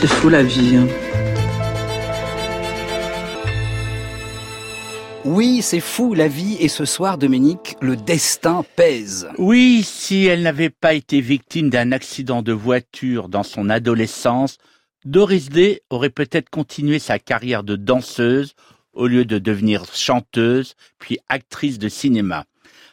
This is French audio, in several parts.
C'est fou la vie. Hein. Oui, c'est fou la vie et ce soir, Dominique, le destin pèse. Oui, si elle n'avait pas été victime d'un accident de voiture dans son adolescence, Doris Day aurait peut-être continué sa carrière de danseuse au lieu de devenir chanteuse puis actrice de cinéma.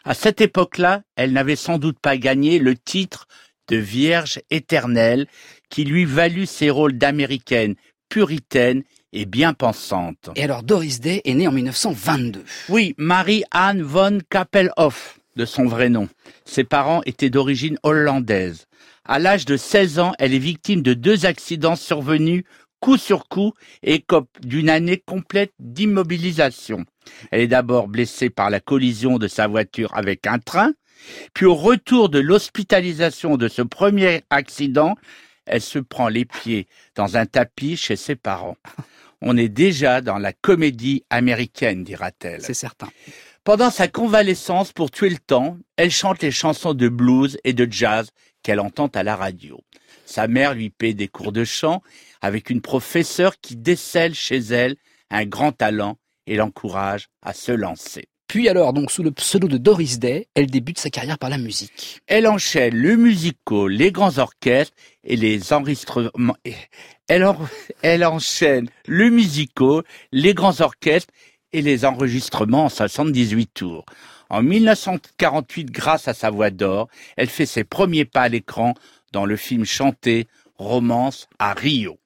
À cette époque-là, elle n'avait sans doute pas gagné le titre de Vierge éternelle qui lui valut ses rôles d'américaine puritaine et bien pensante. Et alors Doris Day est née en 1922. Oui, Marie-Anne von Kappelhoff, de son vrai nom. Ses parents étaient d'origine hollandaise. À l'âge de 16 ans, elle est victime de deux accidents survenus coup sur coup et cope d'une année complète d'immobilisation. Elle est d'abord blessée par la collision de sa voiture avec un train, puis au retour de l'hospitalisation de ce premier accident, elle se prend les pieds dans un tapis chez ses parents. On est déjà dans la comédie américaine, dira-t-elle. C'est certain. Pendant sa convalescence, pour tuer le temps, elle chante les chansons de blues et de jazz qu'elle entend à la radio. Sa mère lui paie des cours de chant avec une professeure qui décèle chez elle un grand talent et l'encourage à se lancer. Puis alors, donc sous le pseudo de Doris Day, elle débute sa carrière par la musique. Elle enchaîne le musical, les grands orchestres et les enregistrements. Elle, enchaîne le les grands orchestres et les enregistrements en 78 tours. En 1948, grâce à sa voix d'or, elle fait ses premiers pas à l'écran dans le film chanté Romance à Rio.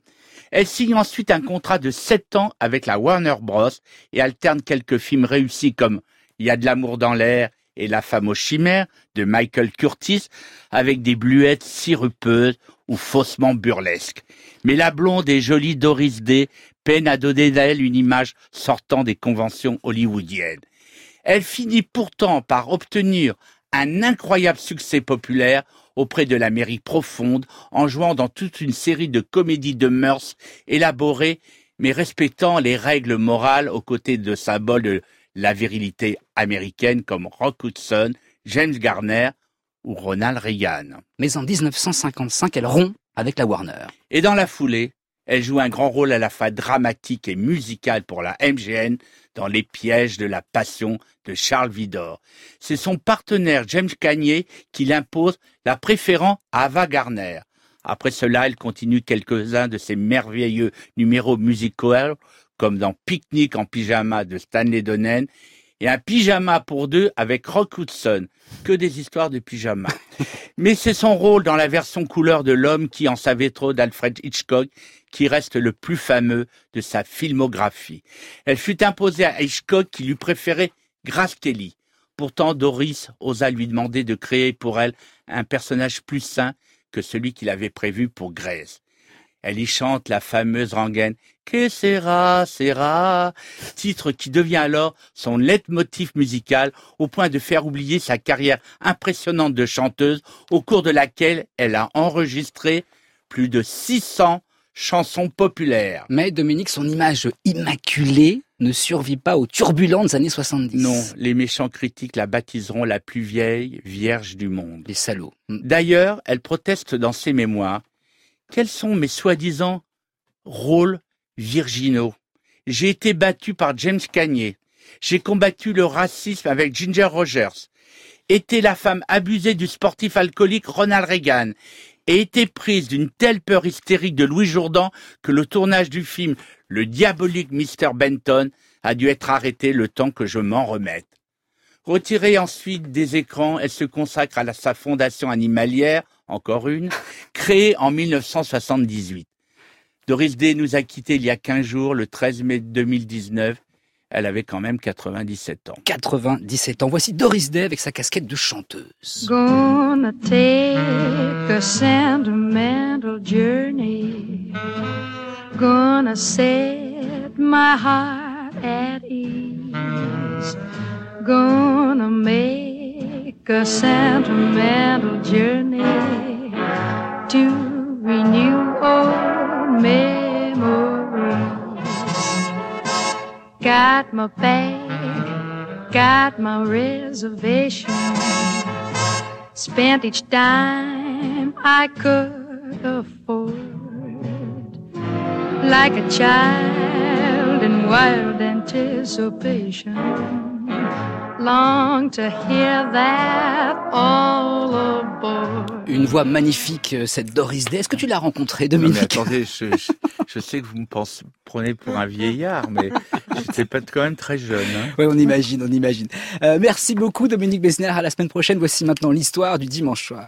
Elle signe ensuite un contrat de sept ans avec la Warner Bros. et alterne quelques films réussis comme Il y a de l'amour dans l'air et La femme aux chimères de Michael Curtis avec des bluettes sirupeuses ou faussement burlesques. Mais la blonde et jolie Doris Day peine à donner d'elle une image sortant des conventions hollywoodiennes. Elle finit pourtant par obtenir un incroyable succès populaire auprès de l'Amérique profonde en jouant dans toute une série de comédies de mœurs élaborées mais respectant les règles morales aux côtés de symboles de la virilité américaine comme Rock Hudson, James Garner ou Ronald Reagan. Mais en 1955, elle rompt avec la Warner. Et dans la foulée, elle joue un grand rôle à la fois dramatique et musical pour la MGN dans Les pièges de la passion de Charles Vidor. C'est son partenaire James Cagney qui l'impose, la préférant à Ava Garner. Après cela, elle continue quelques-uns de ses merveilleux numéros musicaux, comme dans Picnic en pyjama de Stanley Donen et un pyjama pour deux avec Rock Hudson. Que des histoires de pyjama. Mais c'est son rôle dans la version couleur de l'homme qui en savait trop d'Alfred Hitchcock qui reste le plus fameux de sa filmographie. Elle fut imposée à Hitchcock qui lui préférait Grace Kelly. Pourtant, Doris osa lui demander de créer pour elle un personnage plus sain que celui qu'il avait prévu pour Grace. Elle y chante la fameuse rengaine Que sera, sera, titre qui devient alors son leitmotiv musical au point de faire oublier sa carrière impressionnante de chanteuse au cours de laquelle elle a enregistré plus de 600 chansons populaires. Mais Dominique, son image immaculée ne survit pas aux turbulentes années 70. Non, les méchants critiques la baptiseront la plus vieille vierge du monde. Les salauds. D'ailleurs, elle proteste dans ses mémoires. Quels sont mes soi-disant rôles virginaux J'ai été battue par James Cagney. J'ai combattu le racisme avec Ginger Rogers. Été la femme abusée du sportif alcoolique Ronald Reagan et été prise d'une telle peur hystérique de Louis Jourdan que le tournage du film Le diabolique Mr. Benton a dû être arrêté le temps que je m'en remette. Retirée ensuite des écrans, elle se consacre à sa fondation animalière, encore une, créée en 1978. Doris Day nous a quittés il y a 15 jours, le 13 mai 2019, elle avait quand même 97 ans. 97 ans. Voici Doris Day avec sa casquette de chanteuse. Gonna take a sentimental journey. Gonna set my heart at ease. Gonna make a sentimental journey memories. Got my bag, got my reservation. Spent each dime I could afford. like a child in wild anticipation. Long to hear that all aboard. Une voix magnifique, euh, cette Doris Day. Est-ce que tu l'as rencontrée, Non, mais Dominique attendez, je, je- je sais que vous me pensez, prenez pour un vieillard, mais j'étais pas quand même très jeune. hein. Oui, on imagine, on imagine. Euh, merci beaucoup, Dominique Besner. À la semaine prochaine. Voici maintenant l'histoire du dimanche soir.